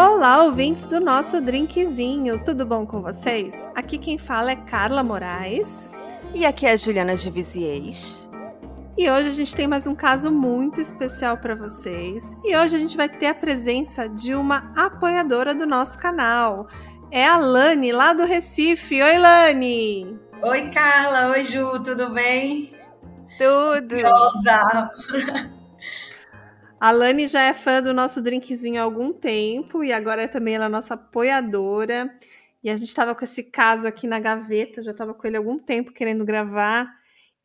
Olá, ouvintes do nosso drinkzinho, tudo bom com vocês? Aqui quem fala é Carla Moraes. E aqui é a Juliana de Viziers. E hoje a gente tem mais um caso muito especial para vocês. E hoje a gente vai ter a presença de uma apoiadora do nosso canal. É a Lani, lá do Recife. Oi, Lani! Oi, Carla. Oi, Ju. Tudo bem? Tudo! Ansiosa. A Lani já é fã do nosso drinkzinho há algum tempo e agora também ela é nossa apoiadora. E a gente estava com esse caso aqui na gaveta, já estava com ele há algum tempo querendo gravar.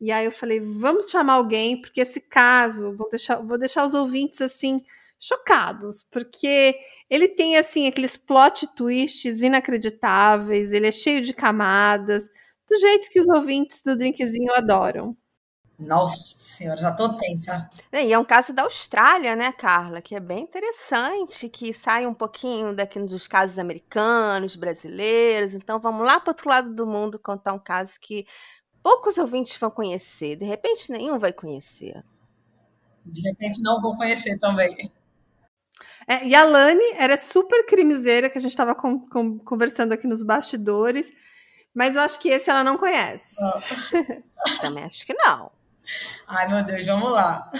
E aí eu falei, vamos chamar alguém, porque esse caso, vou deixar, vou deixar os ouvintes assim chocados, porque ele tem assim aqueles plot twists inacreditáveis, ele é cheio de camadas, do jeito que os ouvintes do drinkzinho adoram. Nossa senhora, já tô tensa. E é um caso da Austrália, né, Carla? Que é bem interessante, que sai um pouquinho daqui dos casos americanos, brasileiros. Então vamos lá para outro lado do mundo contar um caso que poucos ouvintes vão conhecer. De repente, nenhum vai conhecer. De repente, não vou conhecer também. É, e a Lani era super crimiseira, que a gente estava conversando aqui nos bastidores. Mas eu acho que esse ela não conhece. Oh. Também acho que não. Ai, meu Deus, vamos lá.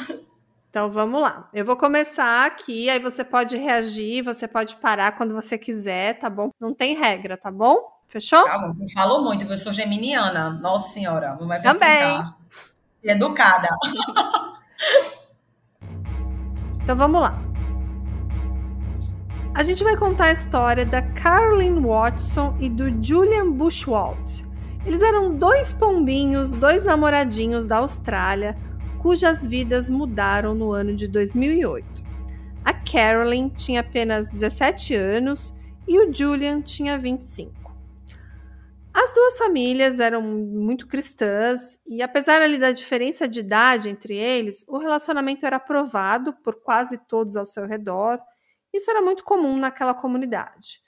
Então vamos lá. Eu vou começar aqui, aí você pode reagir, você pode parar quando você quiser, tá bom? Não tem regra, tá bom? Fechou? Tá bom. Falou muito, eu sou geminiana. Nossa senhora, vai Também. Educada. então vamos lá. A gente vai contar a história da Caroline Watson e do Julian Bushwald. Eles eram dois pombinhos, dois namoradinhos da Austrália, cujas vidas mudaram no ano de 2008. A Carolyn tinha apenas 17 anos e o Julian tinha 25. As duas famílias eram muito cristãs e, apesar ali da diferença de idade entre eles, o relacionamento era aprovado por quase todos ao seu redor. Isso era muito comum naquela comunidade.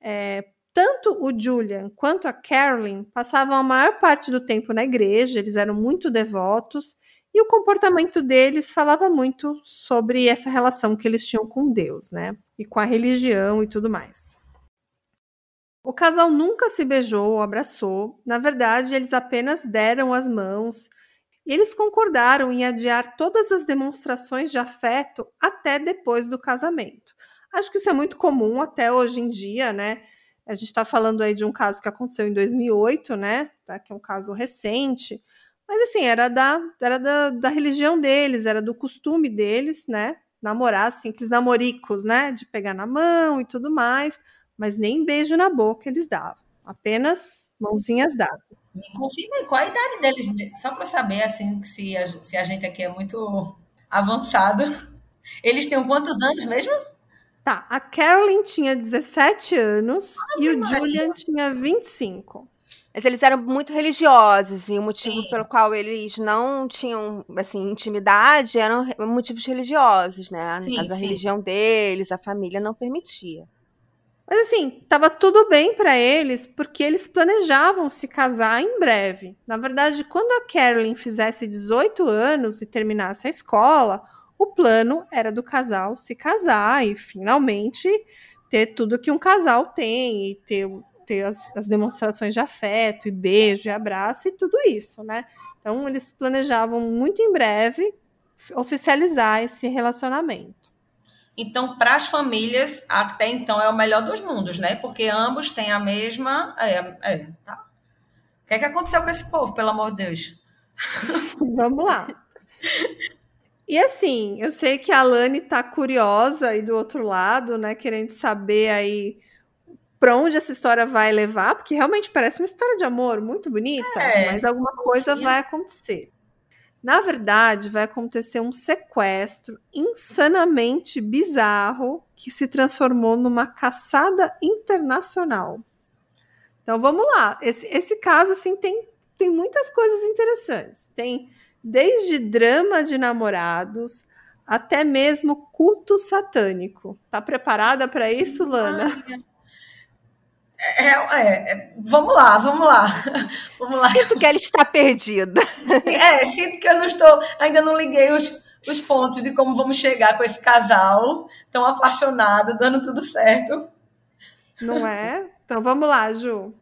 É, tanto o Julian quanto a Carolyn passavam a maior parte do tempo na igreja, eles eram muito devotos, e o comportamento deles falava muito sobre essa relação que eles tinham com Deus, né? E com a religião e tudo mais. O casal nunca se beijou ou abraçou, na verdade, eles apenas deram as mãos e eles concordaram em adiar todas as demonstrações de afeto até depois do casamento. Acho que isso é muito comum até hoje em dia, né? A gente está falando aí de um caso que aconteceu em 2008, né? Tá? Que é um caso recente. Mas assim, era da, era da, da religião deles, era do costume deles, né? Namorar, simples namoricos, né? De pegar na mão e tudo mais. Mas nem beijo na boca eles davam. Apenas mãozinhas dadas. Me confirma qual a idade deles, só para saber assim se a, se a gente aqui é muito avançado. Eles têm quantos anos mesmo? Tá, a Carolyn tinha 17 anos e o Maria. Julian tinha 25. Mas eles eram muito religiosos e o motivo Sim. pelo qual eles não tinham assim intimidade eram motivos religiosos, né? Sim, a sim. religião deles, a família não permitia. Mas assim, tava tudo bem para eles porque eles planejavam se casar em breve. Na verdade, quando a Carolyn fizesse 18 anos e terminasse a escola, o plano era do casal se casar e finalmente ter tudo que um casal tem e ter, ter as, as demonstrações de afeto e beijo e abraço e tudo isso, né? Então eles planejavam muito em breve oficializar esse relacionamento. Então, para as famílias, até então é o melhor dos mundos, né? Porque ambos têm a mesma. É, é, tá. O que é que aconteceu com esse povo, pelo amor de Deus? Vamos lá. E assim, eu sei que a Lani tá curiosa aí do outro lado, né? Querendo saber aí para onde essa história vai levar, porque realmente parece uma história de amor muito bonita, é, mas alguma coisa vai acontecer. Na verdade, vai acontecer um sequestro insanamente bizarro que se transformou numa caçada internacional. Então vamos lá. Esse, esse caso assim tem, tem muitas coisas interessantes. Tem desde drama de namorados até mesmo culto satânico. Tá preparada para isso, Lana? É, é, é, vamos lá, vamos lá. Vamos lá. Sinto que ela está perdida. É, sinto que eu não estou, ainda não liguei os, os pontos de como vamos chegar com esse casal tão apaixonado, dando tudo certo. Não é? Então vamos lá, Ju.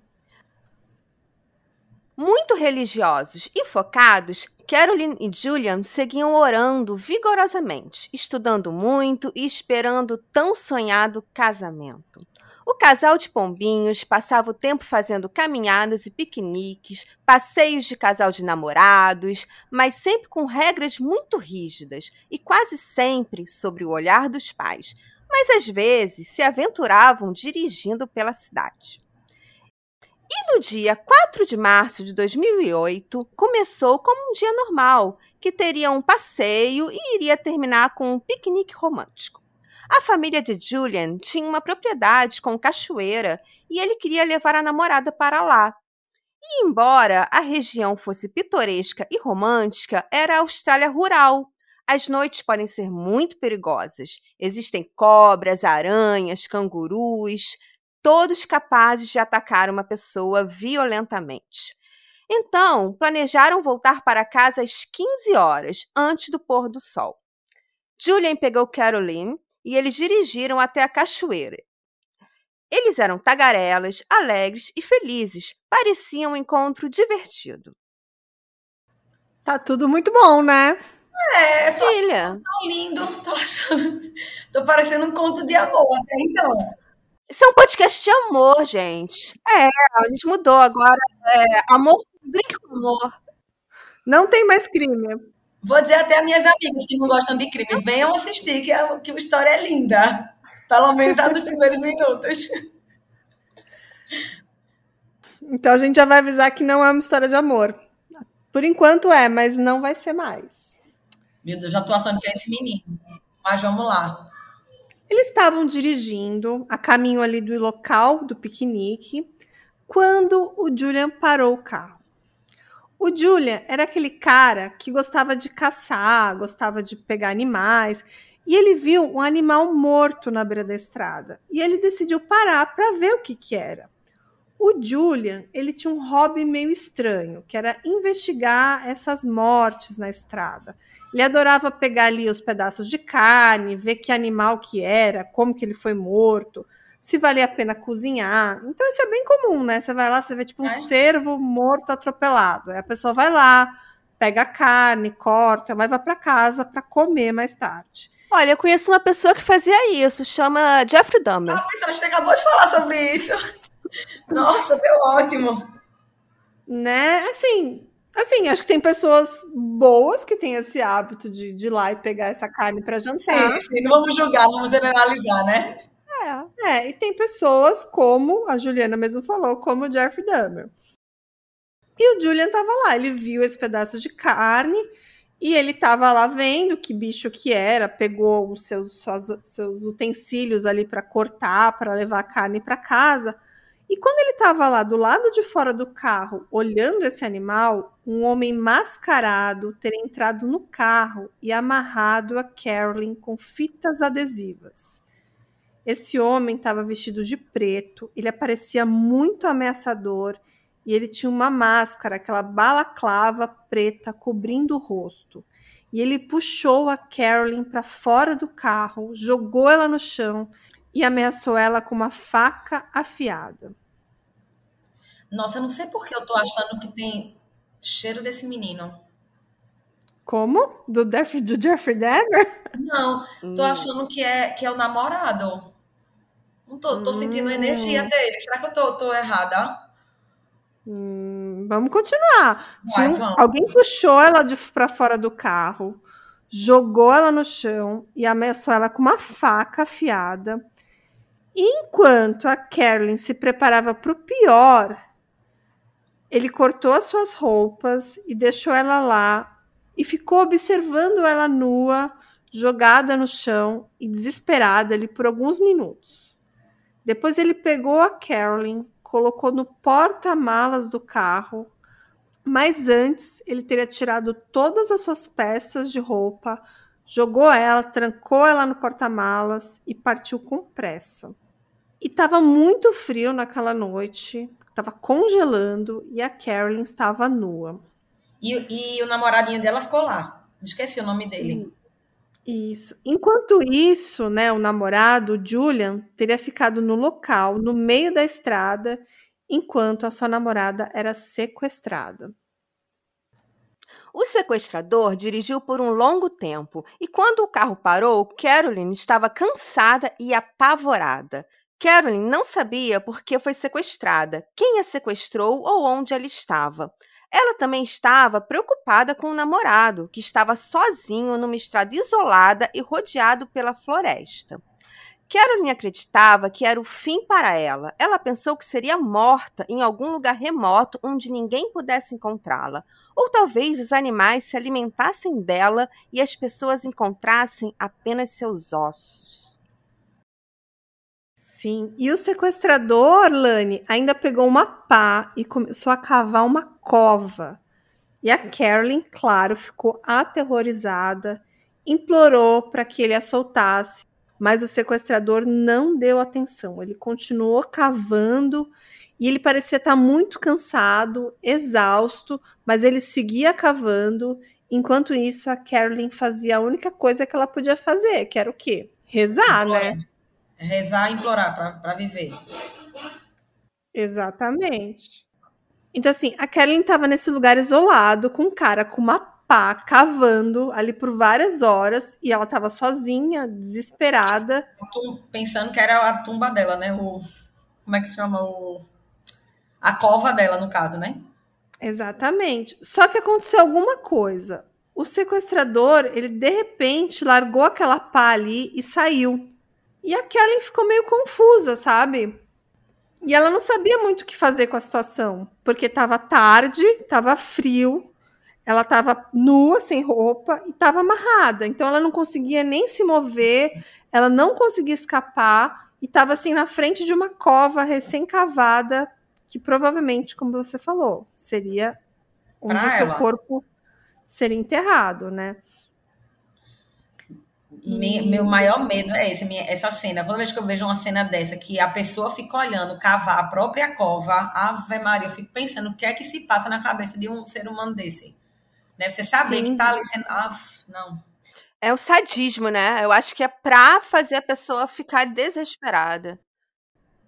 Muito religiosos e focados, Caroline e Julian seguiam orando vigorosamente, estudando muito e esperando o tão sonhado casamento. O casal de pombinhos passava o tempo fazendo caminhadas e piqueniques, passeios de casal de namorados, mas sempre com regras muito rígidas e quase sempre sobre o olhar dos pais, mas às vezes se aventuravam dirigindo pela cidade. E no dia 4 de março de 2008, começou como um dia normal, que teria um passeio e iria terminar com um piquenique romântico. A família de Julian tinha uma propriedade com cachoeira e ele queria levar a namorada para lá. E embora a região fosse pitoresca e romântica, era a Austrália rural. As noites podem ser muito perigosas. Existem cobras, aranhas, cangurus, todos capazes de atacar uma pessoa violentamente. Então, planejaram voltar para casa às 15 horas, antes do pôr do sol. Julian pegou Caroline e eles dirigiram até a cachoeira. Eles eram tagarelas, alegres e felizes. Parecia um encontro divertido. Tá tudo muito bom, né? É, tô Filha. achando tão lindo. Tô achando. Tô parecendo um conto de amor até então. Isso é um podcast de amor, gente. É, a gente mudou agora. É, amor, drink com amor. Não tem mais crime. Vou dizer até a minhas amigas que não gostam de crime, venham assistir, que a, que a história é linda. Pelo menos tá nos primeiros minutos. Então a gente já vai avisar que não é uma história de amor. Por enquanto é, mas não vai ser mais. Meu Deus, já tô achando que é esse menino. Mas vamos lá. Eles estavam dirigindo a caminho ali do local do piquenique quando o Julian parou o carro. O Julian era aquele cara que gostava de caçar, gostava de pegar animais, e ele viu um animal morto na beira da estrada. E ele decidiu parar para ver o que, que era. O Julian, ele tinha um hobby meio estranho, que era investigar essas mortes na estrada. Ele adorava pegar ali os pedaços de carne, ver que animal que era, como que ele foi morto, se valia a pena cozinhar. Então isso é bem comum, né? Você vai lá, você vê tipo um é. cervo morto atropelado. Aí a pessoa vai lá, pega a carne, corta, leva para casa para comer mais tarde. Olha, eu conheço uma pessoa que fazia isso, chama Jeffrey Dahmer. Ah, a gente acabou de falar sobre isso. Nossa, deu ótimo. Né? Assim, Assim, acho que tem pessoas boas que têm esse hábito de, de ir lá e pegar essa carne para jantar. Sim, sim, não vamos julgar, vamos generalizar, né? É, é, e tem pessoas como a Juliana mesmo falou, como o Jeffrey Dahmer. E o Julian tava lá, ele viu esse pedaço de carne e ele tava lá vendo que bicho que era, pegou os seus, seus utensílios ali para cortar, para levar a carne para casa. E quando ele estava lá do lado de fora do carro, olhando esse animal, um homem mascarado ter entrado no carro e amarrado a Carolyn com fitas adesivas. Esse homem estava vestido de preto, ele aparecia muito ameaçador e ele tinha uma máscara, aquela balaclava preta cobrindo o rosto. E ele puxou a Carolyn para fora do carro, jogou ela no chão e ameaçou ela com uma faca afiada. Nossa, eu não sei porque eu tô achando que tem cheiro desse menino. Como? Do, Def, do Jeffrey Dahmer? Não, tô hum. achando que é, que é o namorado. Não tô, tô sentindo a energia hum. dele. Será que eu tô, tô errada? Hum, vamos continuar. Vai, vamos. Alguém puxou ela para fora do carro, jogou ela no chão e ameaçou ela com uma faca afiada. Enquanto a Carolyn se preparava para o pior, ele cortou as suas roupas e deixou ela lá e ficou observando ela nua, jogada no chão e desesperada ali por alguns minutos. Depois ele pegou a Carolyn, colocou no porta-malas do carro, mas antes ele teria tirado todas as suas peças de roupa, jogou ela, trancou ela no porta-malas e partiu com pressa. E estava muito frio naquela noite, estava congelando e a Carolyn estava nua. E, e, o namoradinho dela ficou lá. Esqueci o nome dele. Isso. Enquanto isso, né, o namorado, o Julian, teria ficado no local, no meio da estrada, enquanto a sua namorada era sequestrada. O sequestrador dirigiu por um longo tempo e, quando o carro parou, Carolyn estava cansada e apavorada. Carolyn não sabia por que foi sequestrada, quem a sequestrou ou onde ela estava. Ela também estava preocupada com o namorado, que estava sozinho numa estrada isolada e rodeado pela floresta. Carolyn acreditava que era o fim para ela. Ela pensou que seria morta em algum lugar remoto onde ninguém pudesse encontrá-la. Ou talvez os animais se alimentassem dela e as pessoas encontrassem apenas seus ossos. Sim, e o sequestrador, Lani, ainda pegou uma pá e começou a cavar uma cova. E a Carolyn, claro, ficou aterrorizada, implorou para que ele a soltasse mas o sequestrador não deu atenção. Ele continuou cavando e ele parecia estar muito cansado, exausto, mas ele seguia cavando. Enquanto isso, a Carolyn fazia a única coisa que ela podia fazer, que era o quê? Rezar, implorar. né? Rezar e implorar para viver. Exatamente. Então, assim, a Carolyn estava nesse lugar isolado, com um cara com uma pá cavando ali por várias horas e ela estava sozinha, desesperada. Pensando que era a tumba dela, né? O, como é que se chama? O, a cova dela, no caso, né? Exatamente. Só que aconteceu alguma coisa. O sequestrador, ele de repente largou aquela pá ali e saiu. E a Kellen ficou meio confusa, sabe? E ela não sabia muito o que fazer com a situação, porque estava tarde, estava frio, ela estava nua, sem roupa e estava amarrada. Então ela não conseguia nem se mover, ela não conseguia escapar e estava assim na frente de uma cova recém-cavada, que provavelmente, como você falou, seria onde o seu corpo seria enterrado, né? E... Meu maior medo é esse, essa cena. Toda vez que eu vejo uma cena dessa, que a pessoa fica olhando cavar a própria cova, Ave Maria, eu fico pensando o que é que se passa na cabeça de um ser humano desse. Né? Você saber Sim. que tá ali sendo. Ah, não. É o sadismo, né? Eu acho que é pra fazer a pessoa ficar desesperada.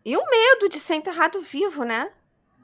E o medo de ser enterrado vivo, né?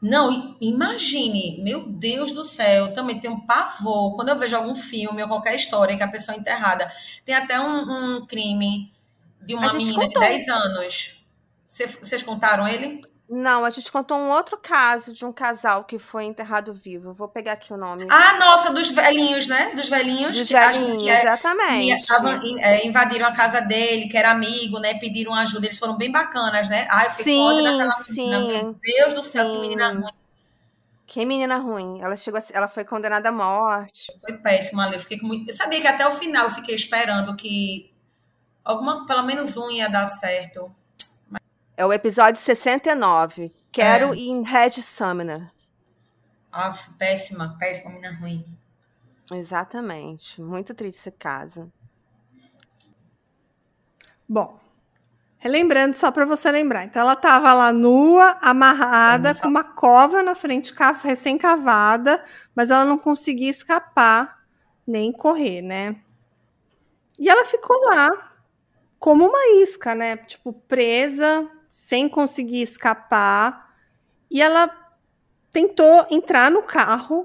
Não, imagine, meu Deus do céu, eu também tenho um pavor. Quando eu vejo algum filme ou qualquer história que a pessoa é enterrada. Tem até um, um crime de uma menina contou. de 10 anos. Vocês contaram ele? Não, a gente contou um outro caso de um casal que foi enterrado vivo. Vou pegar aqui o nome. Ah, nossa, dos velhinhos, né? Dos velhinhos. Dos que, velhinhos, que é, exatamente. Que é, invadiram a casa dele, que era amigo, né? Pediram ajuda. Eles foram bem bacanas, né? Ai, eu fiquei sim, daquela sim, menina. Meu Deus do céu, sim. que menina ruim. Que menina ruim. Ela chegou, a, ela foi condenada à morte. Foi péssima ali. Eu fiquei muito. Eu sabia que até o final eu fiquei esperando que alguma, pelo menos um ia dar certo. É o episódio 69. Quero é. in Red Summoner. Ah, péssima, péssima, menina ruim. Exatamente. Muito triste esse caso. Bom, relembrando só para você lembrar. Então ela estava lá nua, amarrada, com uma cova na frente, recém-cavada, mas ela não conseguia escapar nem correr, né? E ela ficou lá como uma isca, né? Tipo, presa, sem conseguir escapar. E ela tentou entrar no carro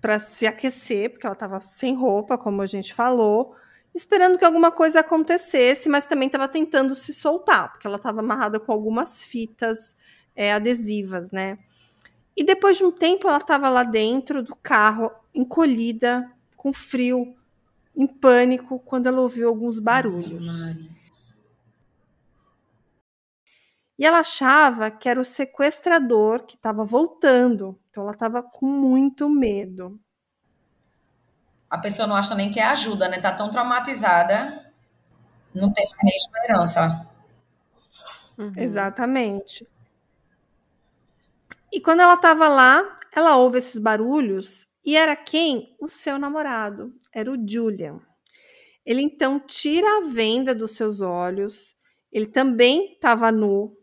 para se aquecer, porque ela estava sem roupa, como a gente falou, esperando que alguma coisa acontecesse, mas também estava tentando se soltar, porque ela estava amarrada com algumas fitas é, adesivas, né? E depois de um tempo, ela estava lá dentro do carro, encolhida, com frio, em pânico, quando ela ouviu alguns barulhos. Nossa, e ela achava que era o sequestrador que estava voltando. Então ela estava com muito medo. A pessoa não acha nem que é ajuda, né? Tá tão traumatizada, não tem nem esperança. Uhum. Exatamente. E quando ela estava lá, ela ouve esses barulhos e era quem? O seu namorado, era o Julian. Ele então tira a venda dos seus olhos. Ele também estava nu,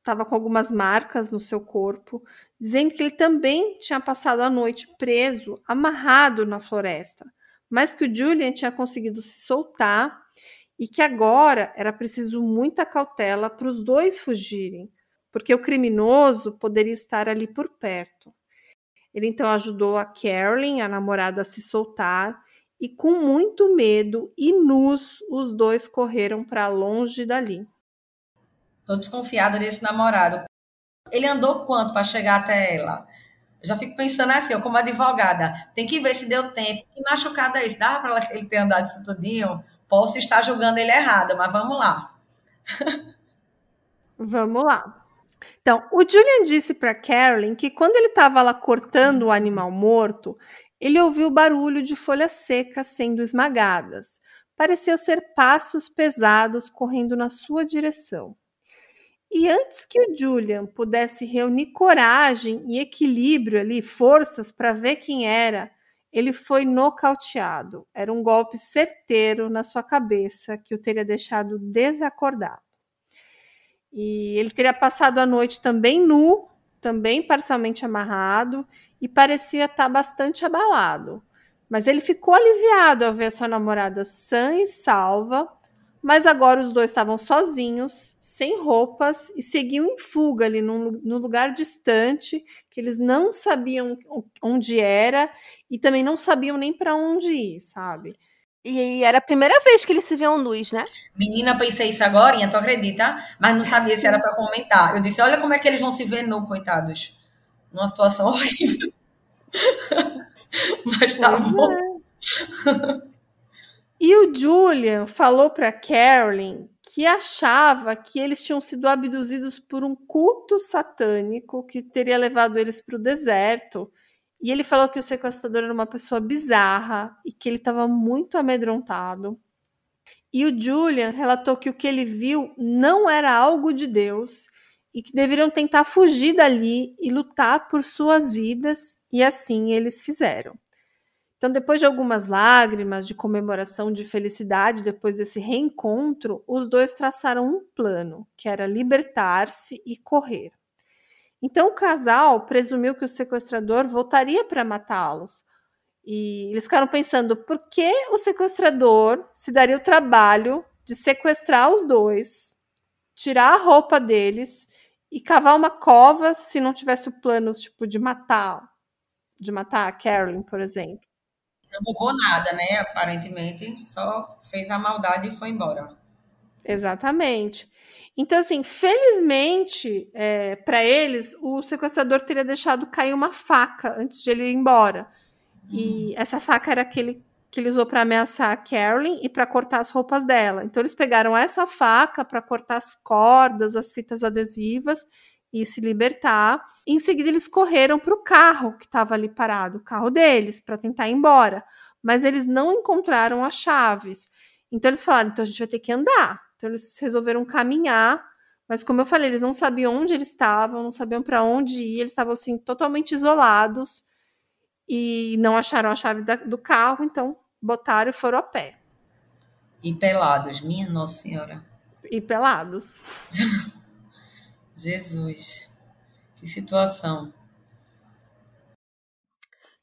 estava com algumas marcas no seu corpo, dizendo que ele também tinha passado a noite preso, amarrado na floresta, mas que o Julian tinha conseguido se soltar e que agora era preciso muita cautela para os dois fugirem, porque o criminoso poderia estar ali por perto. Ele então ajudou a Carolyn, a namorada, a se soltar e, com muito medo e nus, os dois correram para longe dali. Tô desconfiada desse namorado. Ele andou quanto para chegar até ela? Já fico pensando assim, eu como advogada, tem que ver se deu tempo. Que machucada é esse? Dá para ele ter andado isso tudinho? Posso estar julgando ele errado, mas vamos lá. vamos lá. Então, o Julian disse para Carolyn que quando ele estava lá cortando o animal morto, ele ouviu barulho de folhas secas sendo esmagadas. Pareceu ser passos pesados correndo na sua direção. E antes que o Julian pudesse reunir coragem e equilíbrio ali, forças para ver quem era, ele foi nocauteado. Era um golpe certeiro na sua cabeça que o teria deixado desacordado. E ele teria passado a noite também nu, também parcialmente amarrado, e parecia estar bastante abalado. Mas ele ficou aliviado ao ver sua namorada sã e salva, mas agora os dois estavam sozinhos, sem roupas e seguiam em fuga ali num, num, lugar distante, que eles não sabiam onde era e também não sabiam nem para onde ir, sabe? E era a primeira vez que eles se viam nus, né? Menina, pensei isso agora, tu acredita? Mas não sabia se era para comentar. Eu disse: olha como é que eles vão se ver nu, coitados. Numa situação horrível. Mas tá pois bom. É. E o Julian falou para Carolyn que achava que eles tinham sido abduzidos por um culto satânico que teria levado eles para o deserto. E ele falou que o sequestrador era uma pessoa bizarra e que ele estava muito amedrontado. E o Julian relatou que o que ele viu não era algo de Deus e que deveriam tentar fugir dali e lutar por suas vidas, e assim eles fizeram. Então, depois de algumas lágrimas de comemoração de felicidade, depois desse reencontro, os dois traçaram um plano, que era libertar-se e correr. Então, o casal presumiu que o sequestrador voltaria para matá-los. E eles ficaram pensando por que o sequestrador se daria o trabalho de sequestrar os dois, tirar a roupa deles e cavar uma cova se não tivesse o plano tipo de matar de matar a Carolyn, por exemplo. Não roubou nada, né? Aparentemente, só fez a maldade e foi embora. Exatamente. Então, assim, felizmente é, para eles, o sequestrador teria deixado cair uma faca antes de ele ir embora. Hum. E essa faca era aquele que ele usou para ameaçar a Carolyn e para cortar as roupas dela. Então, eles pegaram essa faca para cortar as cordas, as fitas adesivas e se libertar. Em seguida, eles correram para o carro que estava ali parado, o carro deles, para tentar ir embora. Mas eles não encontraram as chaves. Então, eles falaram: então a gente vai ter que andar. Então, eles resolveram caminhar. Mas, como eu falei, eles não sabiam onde eles estavam, não sabiam para onde ir, eles estavam assim, totalmente isolados e não acharam a chave da, do carro, então botaram e foram a pé. E pelados, minha Nossa Senhora. E pelados. Jesus, que situação.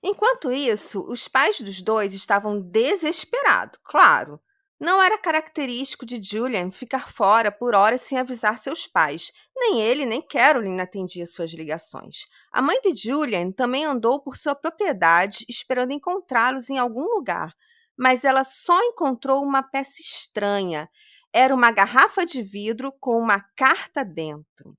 Enquanto isso, os pais dos dois estavam desesperados, claro. Não era característico de Julian ficar fora por horas sem avisar seus pais. Nem ele, nem Carolyn atendia suas ligações. A mãe de Julian também andou por sua propriedade esperando encontrá-los em algum lugar, mas ela só encontrou uma peça estranha. Era uma garrafa de vidro com uma carta dentro.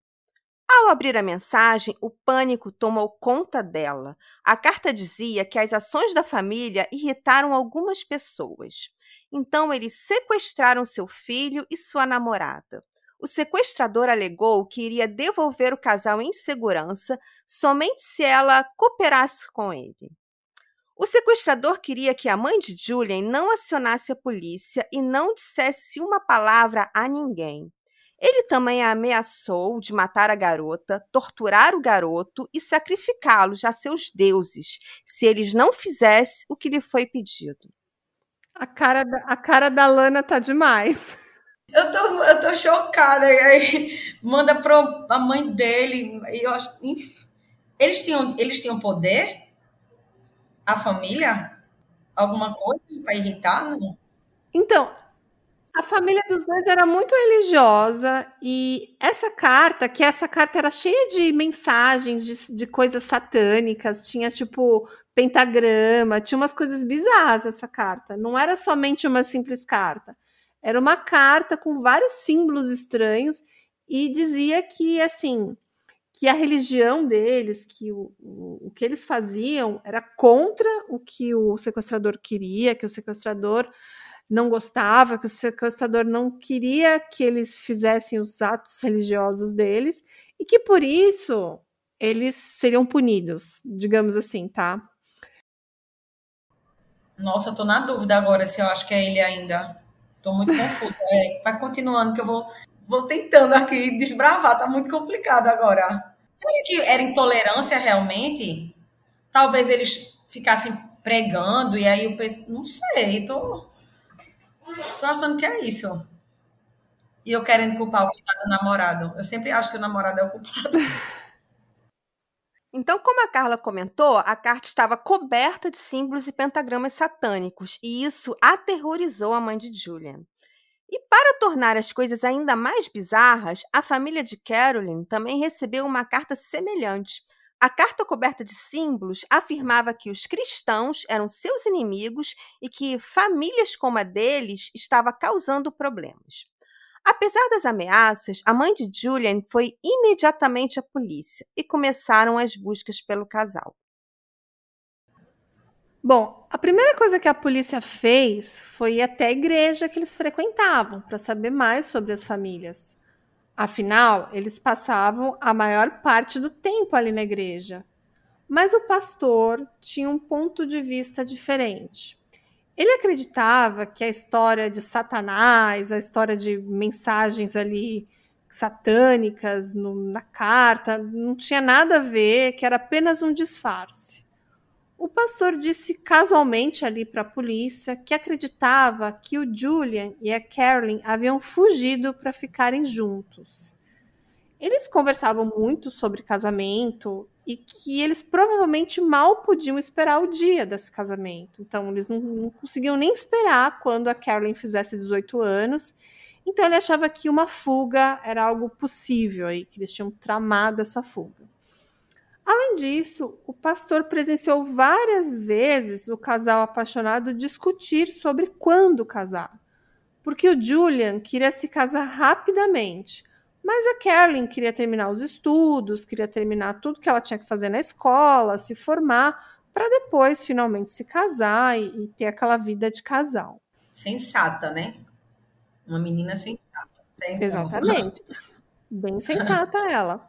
Ao abrir a mensagem, o pânico tomou conta dela. A carta dizia que as ações da família irritaram algumas pessoas. Então, eles sequestraram seu filho e sua namorada. O sequestrador alegou que iria devolver o casal em segurança somente se ela cooperasse com ele. O sequestrador queria que a mãe de Julian não acionasse a polícia e não dissesse uma palavra a ninguém. Ele também a ameaçou de matar a garota, torturar o garoto e sacrificá-los a seus deuses, se eles não fizessem o que lhe foi pedido. A cara da, a cara da Lana tá demais. Eu tô, eu tô chocada. Aí manda para a mãe dele. Eu acho, eles tinham, eles tinham poder? A família? alguma coisa para irritar? Não? Então, a família dos dois era muito religiosa e essa carta, que essa carta era cheia de mensagens de, de coisas satânicas, tinha tipo pentagrama, tinha umas coisas bizarras essa carta. Não era somente uma simples carta. Era uma carta com vários símbolos estranhos e dizia que assim, que a religião deles, que o, o, o que eles faziam era contra o que o sequestrador queria, que o sequestrador não gostava, que o sequestrador não queria que eles fizessem os atos religiosos deles e que por isso eles seriam punidos, digamos assim, tá? Nossa, eu tô na dúvida agora se eu acho que é ele ainda. Tô muito confusa. É, vai continuando que eu vou, vou tentando aqui desbravar, tá muito complicado agora. Será que era intolerância realmente? Talvez eles ficassem pregando e aí o pessoal. Não sei, tô Tô achando que é isso. E eu querendo culpar o coitado namorado. Eu sempre acho que o namorado é o culpado. Então, como a Carla comentou, a carta estava coberta de símbolos e pentagramas satânicos, e isso aterrorizou a mãe de Julian. E para tornar as coisas ainda mais bizarras, a família de Carolyn também recebeu uma carta semelhante, a carta coberta de símbolos afirmava que os cristãos eram seus inimigos e que famílias como a deles estava causando problemas. Apesar das ameaças, a mãe de Julian foi imediatamente à polícia e começaram as buscas pelo casal. Bom, a primeira coisa que a polícia fez foi ir até a igreja que eles frequentavam para saber mais sobre as famílias. Afinal, eles passavam a maior parte do tempo ali na igreja. Mas o pastor tinha um ponto de vista diferente. Ele acreditava que a história de Satanás, a história de mensagens ali satânicas no, na carta, não tinha nada a ver, que era apenas um disfarce. O pastor disse casualmente ali para a polícia que acreditava que o Julian e a Carolyn haviam fugido para ficarem juntos. Eles conversavam muito sobre casamento e que eles provavelmente mal podiam esperar o dia desse casamento. Então, eles não, não conseguiam nem esperar quando a Carolyn fizesse 18 anos. Então, ele achava que uma fuga era algo possível aí, que eles tinham tramado essa fuga. Além disso, o pastor presenciou várias vezes o casal apaixonado discutir sobre quando casar, porque o Julian queria se casar rapidamente, mas a Carolyn queria terminar os estudos, queria terminar tudo que ela tinha que fazer na escola, se formar, para depois finalmente se casar e, e, ter aquela vida de casal. Sensata, né? Uma menina sensata. Exatamente. Bem sensata ela.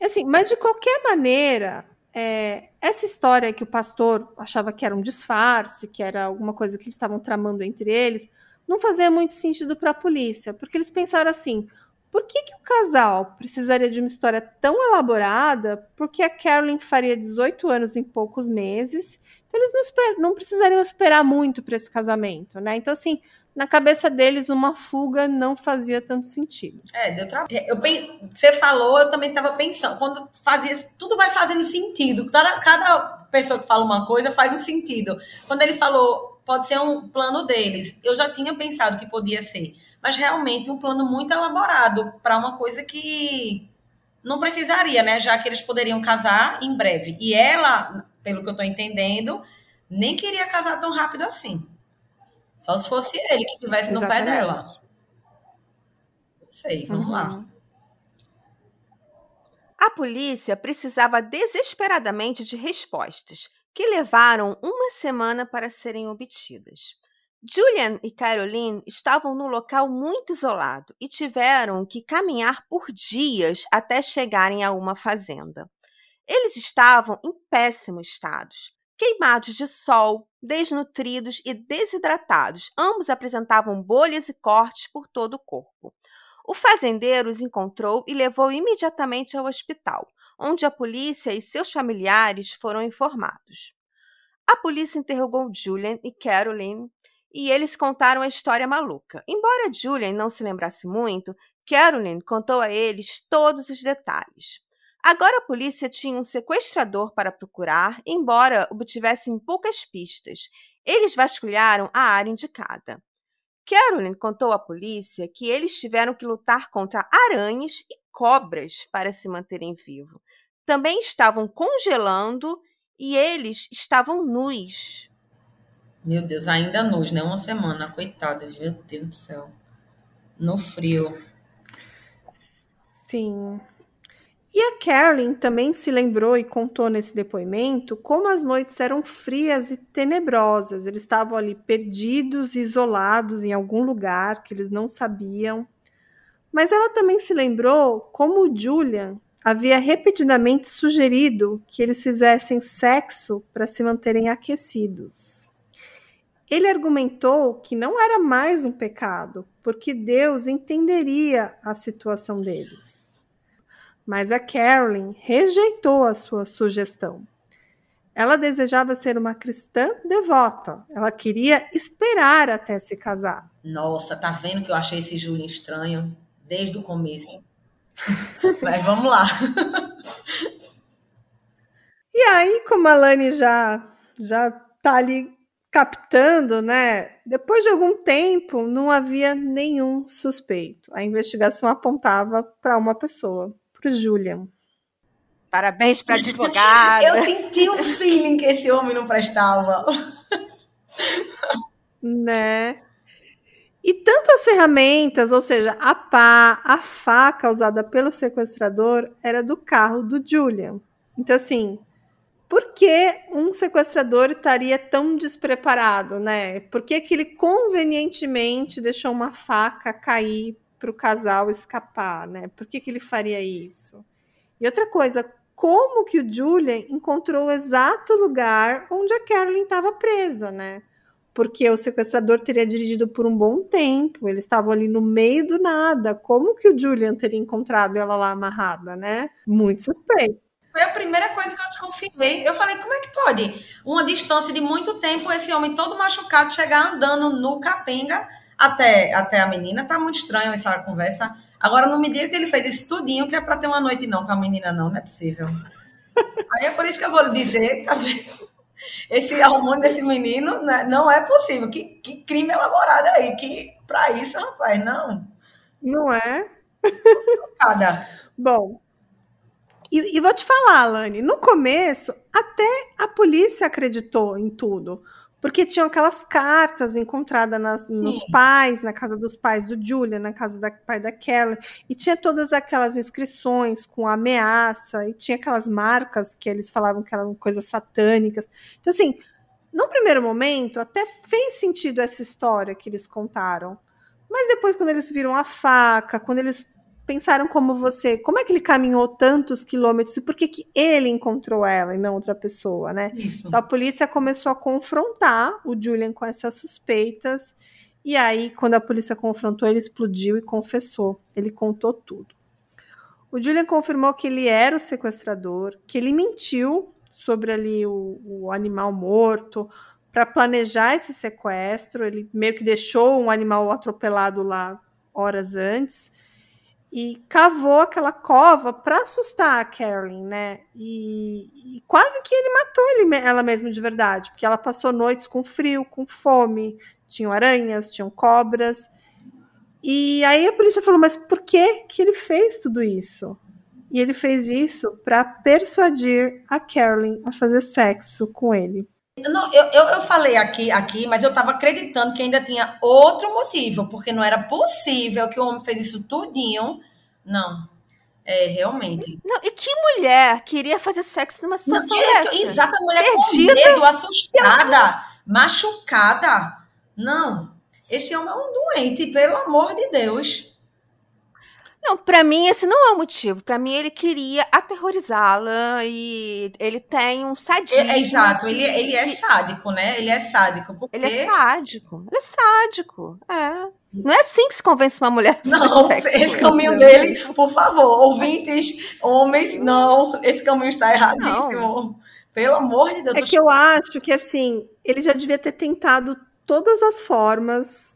Assim, mas de qualquer maneira, é, essa história que o pastor achava que era um disfarce, que era alguma coisa que eles estavam tramando entre eles, não fazia muito sentido para a polícia, porque eles pensaram assim: por que, que o casal precisaria de uma história tão elaborada? Porque a Carolyn faria 18 anos em poucos meses, então eles não, não precisariam esperar muito para esse casamento, né? Então, assim, na cabeça deles uma fuga não fazia tanto sentido. É, deu trabalho. É, eu você falou, eu também estava pensando, quando fazia, tudo vai fazendo sentido. Cada, cada pessoa que fala uma coisa faz um sentido. Quando ele falou, pode ser um plano deles, eu já tinha pensado que podia ser, mas realmente um plano muito elaborado para uma coisa que não precisaria, né? Já que eles poderiam casar em breve. E ela, pelo que eu estou entendendo, nem queria casar tão rápido assim. Só se fosse ele que estivesse no pé dela. Não sei, vamos uhum. lá. A polícia precisava desesperadamente de respostas, que levaram uma semana para serem obtidas. Julian e Caroline estavam no local muito isolado e tiveram que caminhar por dias até chegarem a uma fazenda. Eles estavam em péssimo estado queimados de sol, desnutridos e desidratados. Ambos apresentavam bolhas e cortes por todo o corpo. O fazendeiro os encontrou e levou imediatamente ao hospital, onde a polícia e seus familiares foram informados. A polícia interrogou Julian e Caroline e eles contaram a história maluca. Embora Julian não se lembrasse muito, Caroline contou a eles todos os detalhes. Agora a polícia tinha um sequestrador para procurar, embora obtivessem poucas pistas. Eles vasculharam a área indicada. Carolyn contou à polícia que eles tiveram que lutar contra aranhas e cobras para se manterem vivos. Também estavam congelando e eles estavam nus. Meu Deus, ainda nus, né? Uma semana, coitados, meu Deus do céu. No frio. Sim. E a Carolyn também se lembrou e contou nesse depoimento como as noites eram frias e tenebrosas. Eles estavam ali perdidos, isolados em algum lugar que eles não sabiam. Mas ela também se lembrou como o Julian havia repetidamente sugerido que eles fizessem sexo para se manterem aquecidos. Ele argumentou que não era mais um pecado, porque Deus entenderia a situação deles. Mas a Carolyn rejeitou a sua sugestão. Ela desejava ser uma cristã devota. Ela queria esperar até se casar. Nossa, tá vendo que eu achei esse Júlio estranho desde o começo? Mas vamos lá. E aí, como a Lani já já tá ali captando, né? Depois de algum tempo, não havia nenhum suspeito. A investigação apontava para uma pessoa, para o Julian. Parabéns para advogada. Eu senti um feeling que esse homem não prestava. né? E tanto as ferramentas, ou seja, a pá, a faca usada pelo sequestrador era do carro do Julian. Então, assim, por que um sequestrador estaria tão despreparado, né? Por que, que ele convenientemente deixou uma faca cair para o casal escapar, né? Por que, que ele faria isso? E outra coisa, como que o Julian encontrou o exato lugar onde a Carolyn estava presa, né? Porque o sequestrador teria dirigido por um bom tempo, eles estavam ali no meio do nada. Como que o Julian teria encontrado ela lá amarrada, né? Muito suspeito. Foi a primeira coisa que eu desconfiei. Eu falei, como é que pode? Uma distância de muito tempo, esse homem todo machucado chegar andando no capenga até, até a menina. Tá muito estranho essa conversa. Agora não me diga que ele fez isso tudinho, que é para ter uma noite não com a menina, não, não é possível. Aí é por isso que eu vou lhe dizer, tá vendo? Esse hormônio desse menino né, não é possível. Que, que crime elaborado aí, que para isso, rapaz, não. Não é? Cada. Bom, e, e, vou te falar, Alane, no começo, até a polícia acreditou em tudo. Porque tinham aquelas cartas encontradas nas, nos pais, na casa dos pais do Julia, na casa do pai da Carolyn, e tinha todas aquelas inscrições com ameaça, e tinha aquelas marcas que eles falavam que eram coisas satânicas. Então, assim, no primeiro momento, até fez sentido essa história que eles contaram. Mas depois, quando eles viram a faca, quando eles pensaram como você, como é que ele caminhou tantos quilômetros e por que, que ele encontrou ela e não outra pessoa, né? Isso. Então a polícia começou a confrontar o Julian com essas suspeitas e aí quando a polícia confrontou ele explodiu e confessou, ele contou tudo. O Julian confirmou que ele era o sequestrador, que ele mentiu sobre ali o, o animal morto para planejar esse sequestro, ele meio que deixou um animal atropelado lá horas antes e cavou aquela cova para assustar a Carolyn, né? E, e, quase que ele matou ele, ela mesma de verdade, porque ela passou noites com frio, com fome, tinham aranhas, tinham cobras. E aí a polícia falou: mas por que que ele fez tudo isso? E ele fez isso para persuadir a Carolyn a fazer sexo com ele. Não, eu, eu, eu, falei aqui, aqui, mas eu estava acreditando que ainda tinha outro motivo, porque não era possível que o homem fez isso tudinho. Não. É, realmente. Não, e que mulher queria fazer sexo numa situação não, dessa? Exato, a mulher Perdida. com medo, assustada, machucada. Não, esse homem é um doente, pelo amor de Deus. Não, para mim esse não é o motivo. Para mim ele queria aterrorizá-la e ele tem um sadismo. É, é, exato, ele, ele é sádico, né? Ele é sádico. Porque... Ele é sádico. Ele é sádico. É. Não é assim que se convence uma mulher. Não, esse caminho dele, por favor, ouvintes, homens, não, esse caminho está erradíssimo. Não. Pelo amor de Deus. É que eu acho que assim, ele já devia ter tentado todas as formas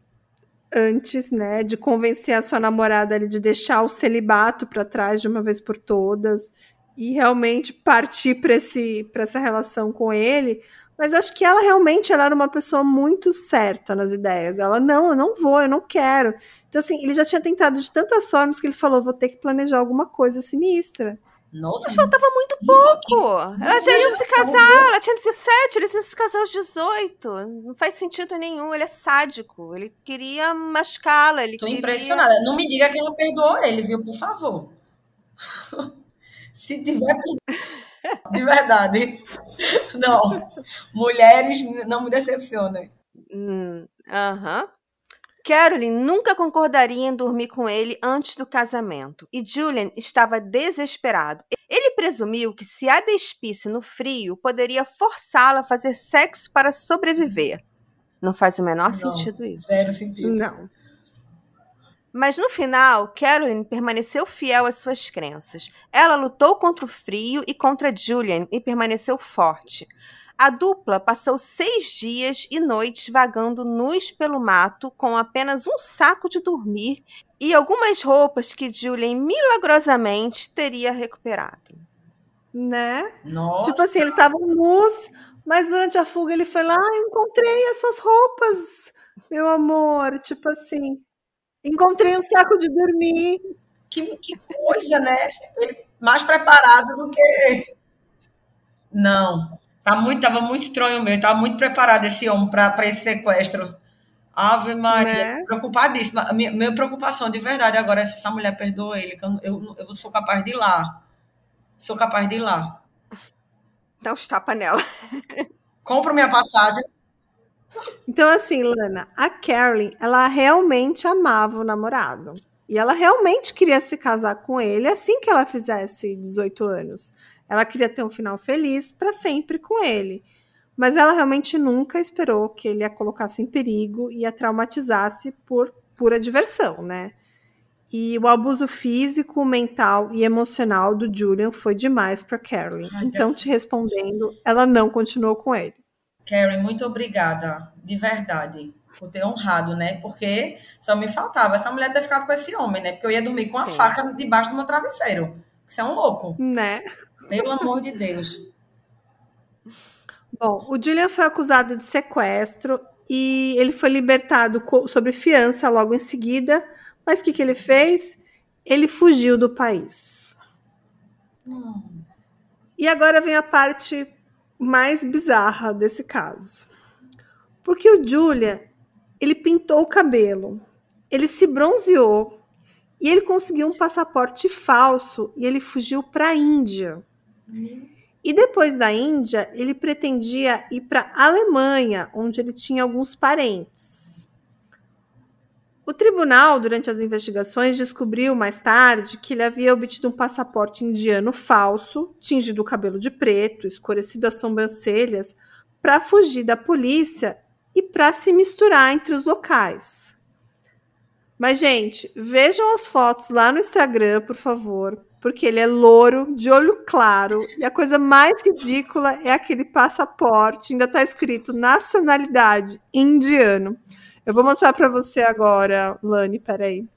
antes, né, de convencer a sua namorada ali de deixar o celibato para trás de uma vez por todas, e realmente partir para essa relação com ele. Mas acho que ela realmente ela era uma pessoa muito certa nas ideias. Ela, não, eu não vou, eu não quero. Então, assim, ele já tinha tentado de tantas formas que ele falou: vou ter que planejar alguma coisa sinistra. Nossa, Mas faltava muito pouco. ela já ia se casar, ela tinha 17, eles iam se casar aos 18. Não faz sentido nenhum, ele é sádico. Ele queria machucá-la. Tô queria... impressionada. Não me diga que ela perdoou ele, viu, por favor. se tiver de verdade. Não. Mulheres não me decepcionem. Hum, aham. Carolyn nunca concordaria em dormir com ele antes do casamento, e Julian estava desesperado. Ele presumiu que se a despisse no frio, poderia forçá-la a fazer sexo para sobreviver. Não faz o menor não, sentido isso. Zero sentido. Não. Mas no final, Carolyn permaneceu fiel às suas crenças. Ela lutou contra o frio e contra Julian e permaneceu forte. A dupla passou seis dias e noites vagando nus pelo mato com apenas um saco de dormir e algumas roupas que Julian milagrosamente teria recuperado. Né? Nossa. Tipo assim, eles estavam nus, mas durante a fuga ele foi lá, ah, encontrei as suas roupas, meu amor. Tipo assim, encontrei um saco de dormir. Que, que coisa, né? Ele mais preparado do que. Não, Tá muito, tava muito estranho mesmo, tava muito preparado esse homem para esse sequestro. Ave Maria, né? preocupadíssima. Minha, minha, preocupação de verdade agora é se essa mulher perdoa ele, que eu, eu, eu sou capaz de ir lá. Sou capaz de ir lá. Dá uns tapa nela. Compro minha passagem. Então, assim, Lana, a Carolyn, ela realmente amava o namorado. E ela realmente queria se casar com ele assim que ela fizesse 18 anos. Ela queria ter um final feliz para sempre com ele. Mas ela realmente nunca esperou que ele a colocasse em perigo e a traumatizasse por pura diversão, né? E o abuso físico, mental e emocional do Julian foi demais para Carolyn. Ai, então, te respondendo, ela não continuou com ele. Karen, muito obrigada, de verdade, por ter honrado, né? Porque só me faltava essa mulher ter ficado com esse homem, né? Porque eu ia dormir com a faca debaixo do meu travesseiro. Você é um louco. Né? Pelo amor de Deus. Bom, o Julian foi acusado de sequestro e ele foi libertado sob fiança logo em seguida. Mas o que, que ele fez? Ele fugiu do país. Hum. E agora vem a parte mais bizarra desse caso. Porque o Julian, ele pintou o cabelo, ele se bronzeou e ele conseguiu um passaporte falso e ele fugiu para a Índia. E depois da Índia, ele pretendia ir para a Alemanha, onde ele tinha alguns parentes. O tribunal, durante as investigações, descobriu mais tarde que ele havia obtido um passaporte indiano falso, tingido o cabelo de preto, escurecido as sobrancelhas, para fugir da polícia e para se misturar entre os locais. Mas, gente, vejam as fotos lá no Instagram, por favor, porque ele é louro, de olho claro, e a coisa mais ridícula é aquele passaporte, ainda está escrito nacionalidade indiano. Eu vou mostrar para você agora, Lani, peraí.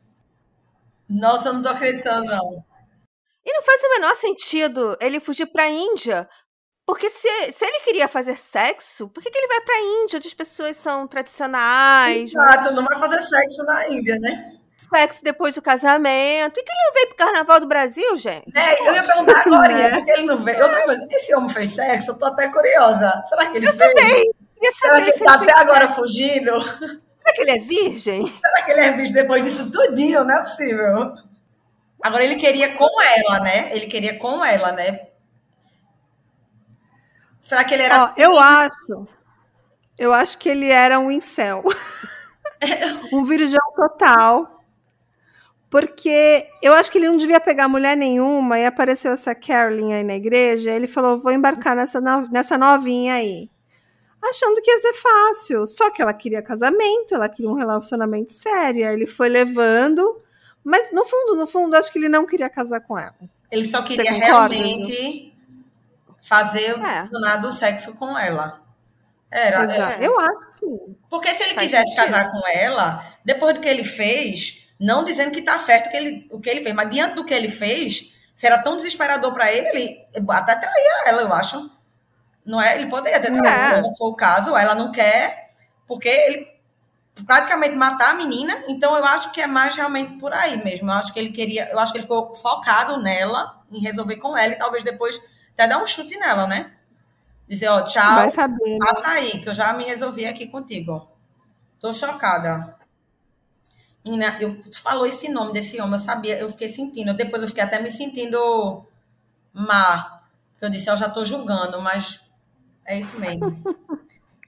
Nossa, eu não tô acreditando, não. E não faz o menor sentido ele fugir para a Índia, porque se, se ele queria fazer sexo, por que, que ele vai para a Índia, onde as pessoas são tradicionais? Exato, não vai fazer sexo na Índia, né? Sexo depois do casamento. E que ele não veio pro Carnaval do Brasil, gente? É, eu ia perguntar agora, é. porque ele não veio. Outra coisa, esse homem fez sexo? Eu tô até curiosa. Será que ele eu fez? Também. Será que ele tá até agora fugindo? Será que ele é virgem? Será que ele é virgem depois disso tudinho? Não é possível. Agora ele queria com ela, né? Ele queria com ela, né? Será que ele era. Ó, assim? Eu acho. Eu acho que ele era um incel. um virgão total. Porque eu acho que ele não devia pegar mulher nenhuma e apareceu essa Carolyn aí na igreja. ele falou: vou embarcar nessa, no, nessa novinha aí. Achando que ia ser fácil. Só que ela queria casamento, ela queria um relacionamento sério. Aí ele foi levando. Mas no fundo, no fundo, acho que ele não queria casar com ela. Ele só queria realmente fazer é. o do sexo com ela. Era. É. Eu acho sim. Porque se ele Faz quisesse sentido. casar com ela, depois do que ele fez não dizendo que está certo que ele, o que ele fez, mas diante do que ele fez, Se era tão desesperador para ele, ele até traía ela, eu acho. Não é? Ele poderia até trair, é. se for o caso, ela não quer, porque ele praticamente matar a menina, então eu acho que é mais realmente por aí mesmo. Eu acho que ele queria, eu acho que ele ficou focado nela, em resolver com ela, e talvez depois até dar um chute nela, né? Dizer, ó, tchau, Vai saber, né? passa aí, que eu já me resolvi aqui contigo. Tô chocada. Menina, eu falou esse nome desse homem, eu sabia, eu fiquei sentindo. Depois eu fiquei até me sentindo má. Porque eu disse, eu já tô julgando, mas é isso mesmo.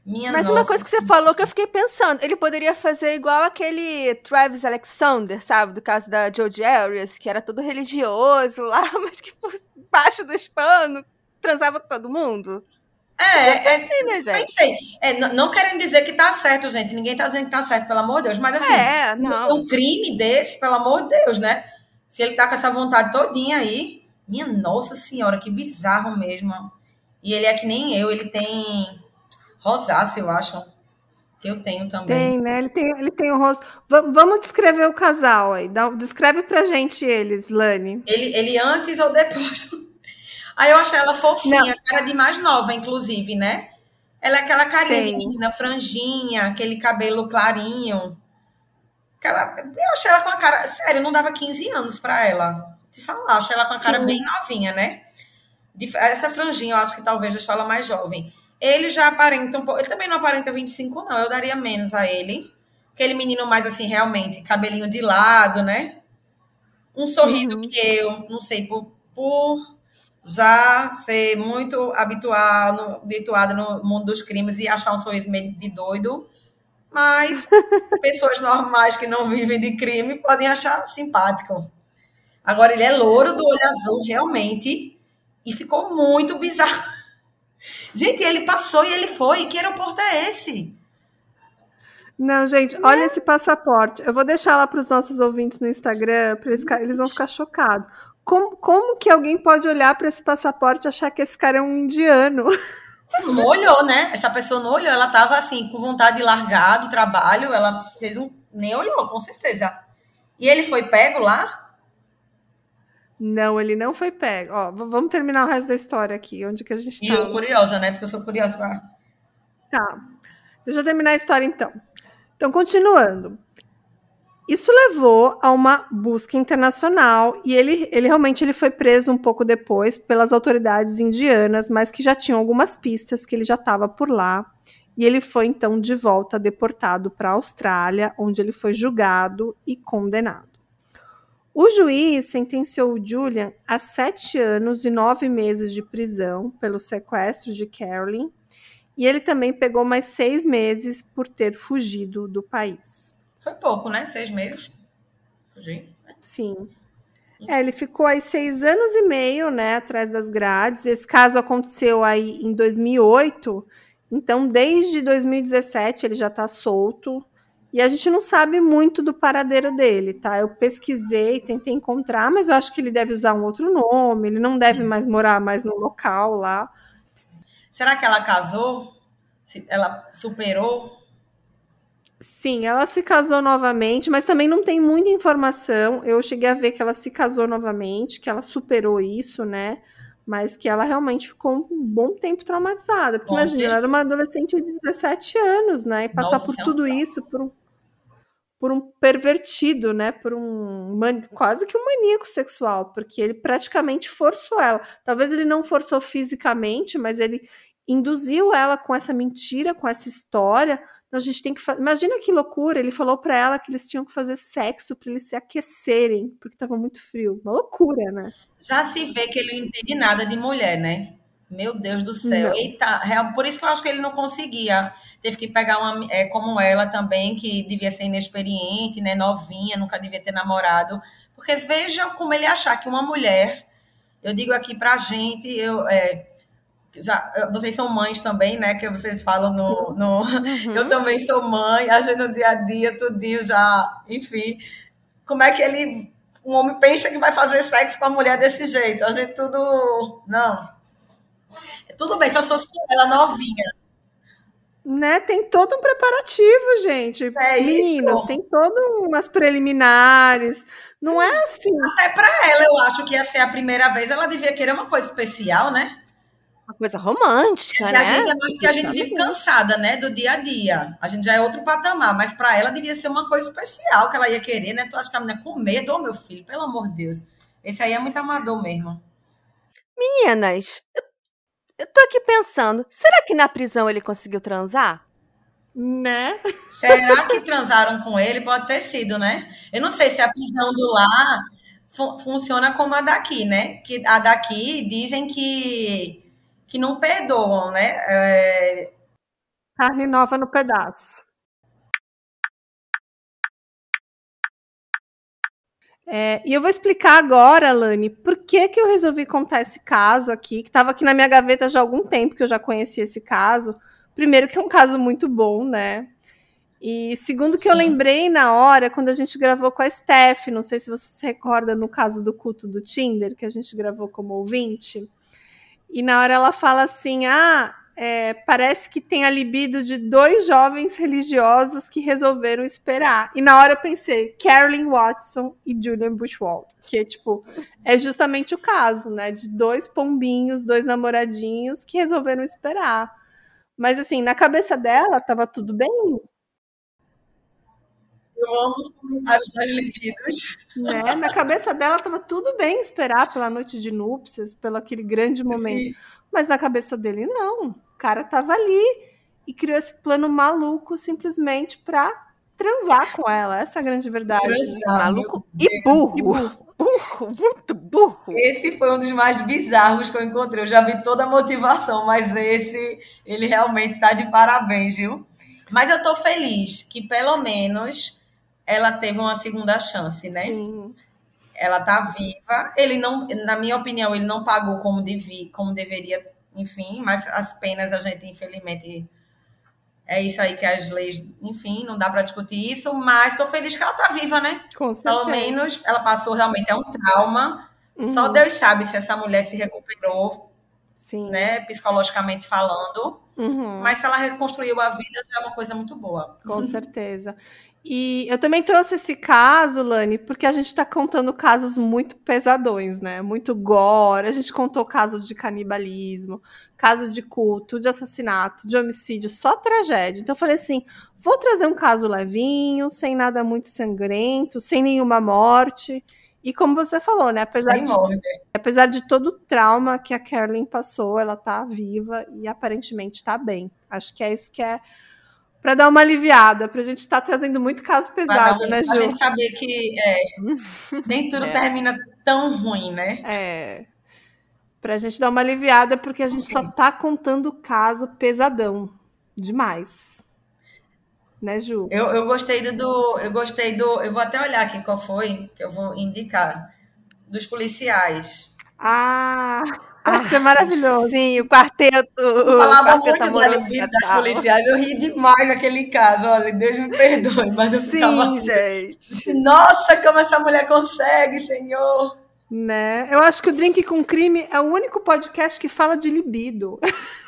Minha Mas nossa. uma coisa que você falou que eu fiquei pensando, ele poderia fazer igual aquele Travis Alexander, sabe? Do caso da Jodie Arias, que era todo religioso lá, mas que por baixo do pano transava com todo mundo. É, é assim, né, gente? Pensei. É, não, querendo dizer que tá certo, gente. Ninguém tá dizendo que tá certo, pelo amor de Deus. Mas assim, é, não. um crime desse, pelo amor de Deus, né? Se ele tá com essa vontade todinha aí, minha nossa senhora, que bizarro mesmo. E ele é que nem eu, ele tem rosácea, eu acho. Que eu tenho também. Tem, né? Ele tem, ele tem o rosto. vamos descrever o casal aí. Dá, descreve pra gente eles, Lani. Ele, ele antes ou depois? Aí eu achei ela fofinha, Não. cara de mais nova, inclusive, né? Ela é aquela carinha Tem. de menina, franjinha, aquele cabelo clarinho. Aquela, eu achei ela com a cara. Sério, não dava 15 anos para ela. Te falar, achei ela com a cara Sim. bem novinha, né? Essa franjinha, eu acho que talvez deixou ela mais jovem. Ele já aparenta um pouco. Ele também não aparenta 25, não. Eu daria menos a ele. Aquele menino mais assim, realmente, cabelinho de lado, né? Um sorriso uhum. que eu, não sei, por, por já ser muito habituado, habituada no mundo dos crimes e achar um sorriso meio de doido. Mas pessoas normais que não vivem de crime podem achar simpático. Agora, ele é louro do olho azul, realmente, e ficou muito bizarro. Gente, ele passou e ele foi. Que aeroporto é esse? Não, gente, olha esse passaporte. Eu vou deixar lá para os nossos ouvintes no Instagram, para eles, eles vão ficar chocados. Como, como que alguém pode olhar para esse passaporte e achar que esse cara é um indiano? Não olhou, né? Essa pessoa não olhou. Ela estava assim, com vontade de largar do trabalho. Ela fez um. Nem olhou, com certeza. E ele foi pego lá? Não, ele não foi pego. Ó, vamos terminar o resto da história aqui. Onde que a gente tá? E eu curiosa, né? Porque eu sou curiosa pra... Tá. Deixa eu terminar a história, então. Então, continuando. Isso levou a uma busca internacional e ele, ele realmente ele foi preso um pouco depois pelas autoridades indianas, mas que já tinham algumas pistas que ele já estava por lá. E ele foi então de volta deportado para a Austrália, onde ele foi julgado e condenado. O juiz sentenciou Julian a sete anos e nove meses de prisão pelo sequestro de Carolyn, e ele também pegou mais seis meses por ter fugido do país. Foi pouco, né? Seis meses. Fugir. Sim. É, ele ficou aí seis anos e meio, né, atrás das grades. Esse caso aconteceu aí em 2008, então desde 2017 ele já está solto. E a gente não sabe muito do paradeiro dele, tá? Eu pesquisei, tentei encontrar, mas eu acho que ele deve usar um outro nome, ele não deve mais morar mais no local lá. Será que ela casou? Ela superou? Sim, ela se casou novamente, mas também não tem muita informação. Eu cheguei a ver que ela se casou novamente, que ela superou isso, né? Mas que ela realmente ficou um bom tempo traumatizada. Porque imagina, ela era uma adolescente de 17 anos, né? E passar Nossa, por tudo isso, por um por um pervertido, né? Por um quase que um maníaco sexual, porque ele praticamente forçou ela. Talvez ele não forçou fisicamente, mas ele induziu ela com essa mentira, com essa história. Então a gente tem que fa... imagina que loucura. Ele falou para ela que eles tinham que fazer sexo para eles se aquecerem, porque estava muito frio. Uma loucura, né? Já se vê que ele não entende nada de mulher, né? Meu Deus do céu. Não. Eita, por isso que eu acho que ele não conseguia. Teve que pegar uma é, como ela também, que devia ser inexperiente, né, novinha, nunca devia ter namorado. Porque veja como ele achar que uma mulher, eu digo aqui pra gente, eu, é, já, vocês são mães também, né? Que vocês falam no. no uhum. Eu também sou mãe, a gente no dia a dia, tudinho já, enfim. Como é que ele. Um homem pensa que vai fazer sexo com a mulher desse jeito? A gente tudo. Não tudo bem, se eu fosse ela novinha. né, tem todo um preparativo, gente. É Meninas, isso. tem todo umas preliminares. Não é assim. Até para ela, eu acho que ia ser a primeira vez, ela devia querer uma coisa especial, né? Coisa romântica, né? A gente, é porque a gente vive cansada, né, do dia a dia. A gente já é outro patamar, mas para ela devia ser uma coisa especial que ela ia querer, né? Tu acha que a menina com medo, ô oh, meu filho, pelo amor de Deus. Esse aí é muito amador mesmo. Meninas, eu tô aqui pensando, será que na prisão ele conseguiu transar? Né? Será que transaram com ele? Pode ter sido, né? Eu não sei se a prisão do lá fu funciona como a daqui, né? Que a daqui dizem que, que não perdoam, né? É... Carne nova no pedaço. É, e eu vou explicar agora, Lani, por que, que eu resolvi contar esse caso aqui, que estava aqui na minha gaveta já há algum tempo que eu já conhecia esse caso. Primeiro, que é um caso muito bom, né? E segundo, que Sim. eu lembrei na hora, quando a gente gravou com a Steph, não sei se você se recorda no caso do culto do Tinder, que a gente gravou como ouvinte. E na hora ela fala assim: ah, é, parece que tem a libido de dois jovens religiosos que resolveram esperar. E na hora eu pensei, Carolyn Watson e Julian Bushwald. Que, tipo, é justamente o caso, né? De dois pombinhos, dois namoradinhos que resolveram esperar. Mas, assim, na cabeça dela, tava tudo bem. Eu amo os comentários das. Né? Na cabeça dela, tava tudo bem esperar pela noite de núpcias, pelo aquele grande momento. Sim. Mas na cabeça dele, não. O cara tava ali e criou esse plano maluco simplesmente para transar com ela. Essa é a grande verdade. Transar, maluco e burro. e burro. Burro, muito burro. Esse foi um dos mais bizarros que eu encontrei. Eu já vi toda a motivação, mas esse, ele realmente está de parabéns, viu? Mas eu tô feliz que pelo menos ela teve uma segunda chance, né? Sim ela tá viva. Ele não, na minha opinião, ele não pagou como devia, como deveria, enfim, mas as penas a gente, infelizmente, é isso aí que as leis, enfim, não dá para discutir isso, mas estou feliz que ela tá viva, né? Com certeza. Pelo menos ela passou realmente é um trauma. Uhum. Só Deus sabe se essa mulher se recuperou, Sim. né, psicologicamente falando. Uhum. Mas se ela reconstruiu a vida, já é uma coisa muito boa. Com certeza. E eu também trouxe esse caso, Lani, porque a gente está contando casos muito pesadões, né? Muito gore. A gente contou casos de canibalismo, caso de culto, de assassinato, de homicídio, só tragédia. Então eu falei assim: vou trazer um caso levinho, sem nada muito sangrento, sem nenhuma morte. E como você falou, né? Apesar, de, apesar de todo o trauma que a Carolyn passou, ela tá viva e aparentemente tá bem. Acho que é isso que é para dar uma aliviada, para a gente estar tá trazendo muito caso pesado, né, Ju? A gente saber que é, nem tudo é. termina tão ruim, né? É. Para a gente dar uma aliviada, porque a gente Sim. só está contando caso pesadão demais. Né, Ju? Eu, eu gostei do. Eu gostei do. Eu vou até olhar aqui qual foi, que eu vou indicar. Dos policiais. Ah! Ah, isso é maravilhoso. Sim, o quarteto. Eu falava muito da libido das policiais. Eu ri demais naquele caso. Olha, Deus me perdoe, mas eu Sim, ficava. gente. Nossa, como essa mulher consegue, Senhor. Né? Eu acho que o Drink com Crime é o único podcast que fala de libido.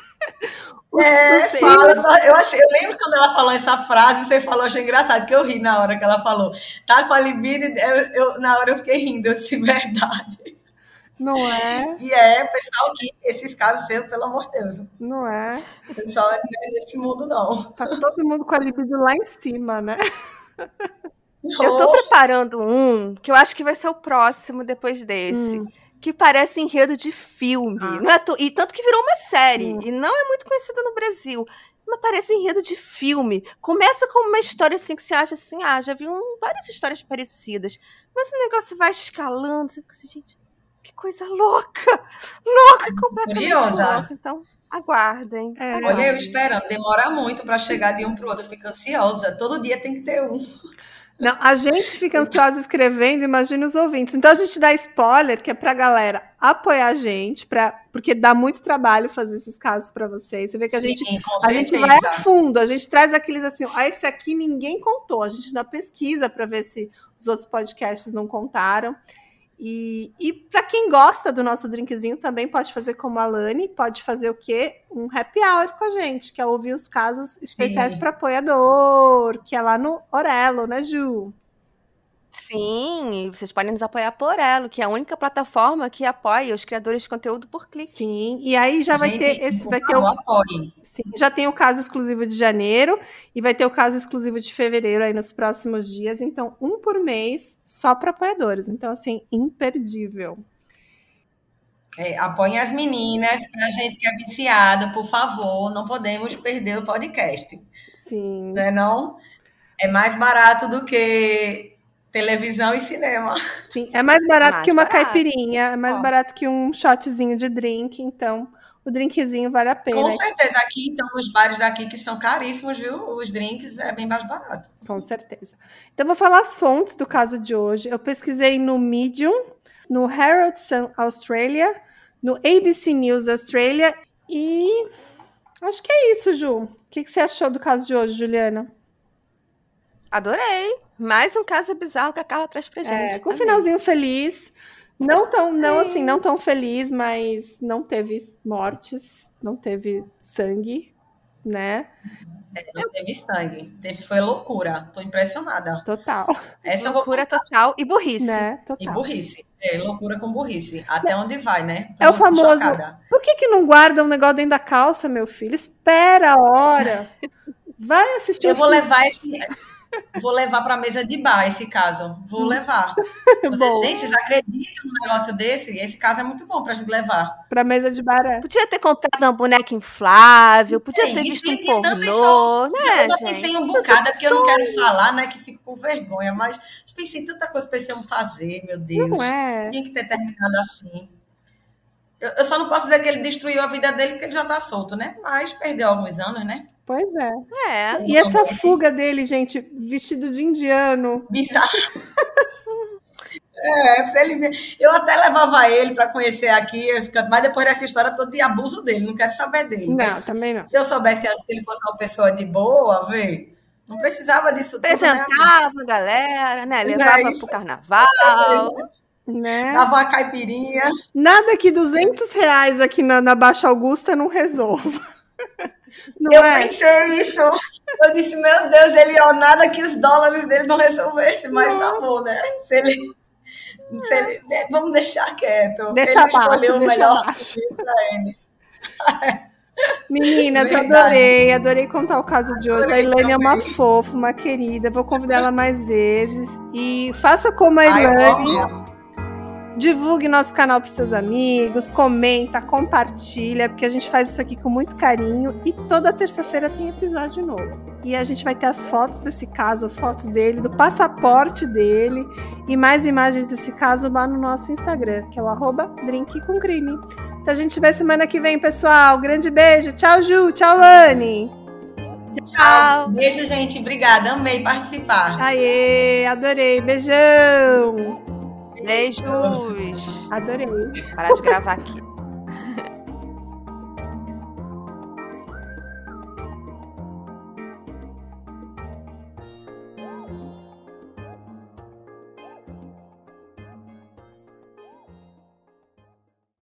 É, fala, eu, achei, eu lembro quando ela falou essa frase, você falou, achei engraçado, que eu ri na hora que ela falou. Tá com a libido, eu, eu, na hora eu fiquei rindo, eu disse, verdade. Não é? E é, pessoal, que esses casos seus, pelo amor de Deus. Não é? O pessoal não é desse mundo, não. Tá todo mundo com a libido lá em cima, né? Eu tô preparando um que eu acho que vai ser o próximo depois desse. Hum. Que parece enredo de filme. Ah. Não é e tanto que virou uma série. Hum. E não é muito conhecida no Brasil. Mas parece enredo de filme. Começa com uma história assim que você acha assim, ah, já vi um, várias histórias parecidas. Mas o negócio vai escalando, você fica assim, gente, que coisa louca! Louca, completamente Curiosa. louca. Então, aguardem. É. Olha, eu esperando. Demora muito para chegar de um para o outro. Eu fico ansiosa. Todo dia tem que ter um. Não, a gente fica ansiosa escrevendo, imagina os ouvintes. Então a gente dá spoiler, que é pra galera apoiar a gente, pra, porque dá muito trabalho fazer esses casos para vocês. Você vê que a gente, Sim, a gente vai a fundo, a gente traz aqueles assim, ah, esse aqui ninguém contou. A gente dá pesquisa para ver se os outros podcasts não contaram. E, e para quem gosta do nosso drinkzinho, também pode fazer como a Lani, pode fazer o quê? Um happy hour com a gente, que é ouvir os casos especiais para apoiador, que é lá no Orelo, né, Ju? Sim, vocês podem nos apoiar por ela, que é a única plataforma que apoia os criadores de conteúdo por clique. Sim, e aí já vai ter esse vai ter o Sim, já tem o caso exclusivo de janeiro e vai ter o caso exclusivo de fevereiro aí nos próximos dias, então um por mês só para apoiadores. Então assim, imperdível. É, apoiem as meninas, a gente que é viciada, por favor, não podemos perder o podcast. Sim. Não é não? É mais barato do que Televisão e cinema. Sim, é mais barato mais que uma barato. caipirinha, é mais Ó. barato que um shotzinho de drink, então o drinkzinho vale a pena. Com certeza, aqui então os bares daqui que são caríssimos, viu? Os drinks é bem mais barato. Com certeza. Então vou falar as fontes do caso de hoje. Eu pesquisei no Medium, no Herald Sun Australia, no ABC News Australia e acho que é isso, Ju. O que você achou do caso de hoje, Juliana? Adorei. Mais um caso bizarro que a Carla traz pra gente. É, com um finalzinho feliz. Não tão, Sim. não assim, não tão feliz, mas não teve mortes, não teve sangue, né? É, não teve sangue. Teve, foi loucura. Tô impressionada. Total. Essa loucura vou... total e burrice. Né? Total. E burrice. É, loucura com burrice. Até onde vai, né? Tô é o famoso. Chocada. Por que, que não guarda um negócio dentro da calça, meu filho? Espera a hora. Vai assistir Eu vou filme. levar esse. Vou levar para a mesa de bar esse caso. Vou levar. Vocês, gente, vocês acreditam num negócio desse? Esse caso é muito bom para a gente levar. Para a mesa de bar. É. Podia ter comprado uma boneca inflável, podia é, ter visto um pornô. Né, eu já pensei em um bocado que eu não quero falar, né? Que fico com vergonha, mas pensei em tanta coisa para esse homem fazer, meu Deus. Não é. Tinha que ter terminado assim. Eu, eu só não posso dizer que ele destruiu a vida dele porque ele já está solto, né? Mas perdeu alguns anos, né? Pois é. é. E essa fuga dele, gente, vestido de indiano. Bizarro. É, ele, eu até levava ele para conhecer aqui, mas depois dessa história todo de abuso dele, não quero saber dele. Não, mas também não. Se eu soubesse antes que ele fosse uma pessoa de boa, vê, não precisava disso Apresentava tudo, né? galera, né? Levava é pro carnaval. Né? Dava uma caipirinha. Nada que 200 reais aqui na, na Baixa Augusta não resolva. Não eu é? pensei isso. Eu disse, meu Deus, ele, ó, nada que os dólares dele não resolvessem, mas tá Nossa. tá bom, né? Se ele, se ele, né, vamos deixar quieto. Deixa ele abaixo, escolheu o melhor para ele. Meninas, adorei, adorei contar o caso de hoje. A Ilane é uma fofa, uma querida. Vou convidar ela mais vezes. E faça como a Ilane. Divulgue nosso canal para seus amigos, comenta, compartilha, porque a gente faz isso aqui com muito carinho e toda terça-feira tem episódio novo. E a gente vai ter as fotos desse caso, as fotos dele, do passaporte dele e mais imagens desse caso lá no nosso Instagram, que é o arroba. Então a gente vê semana que vem, pessoal. Grande beijo. Tchau, Ju. Tchau, Lani. Tchau. Beijo, gente. Obrigada. Amei participar. Aê, adorei. Beijão. Beijos. Adorei. Parar de gravar aqui.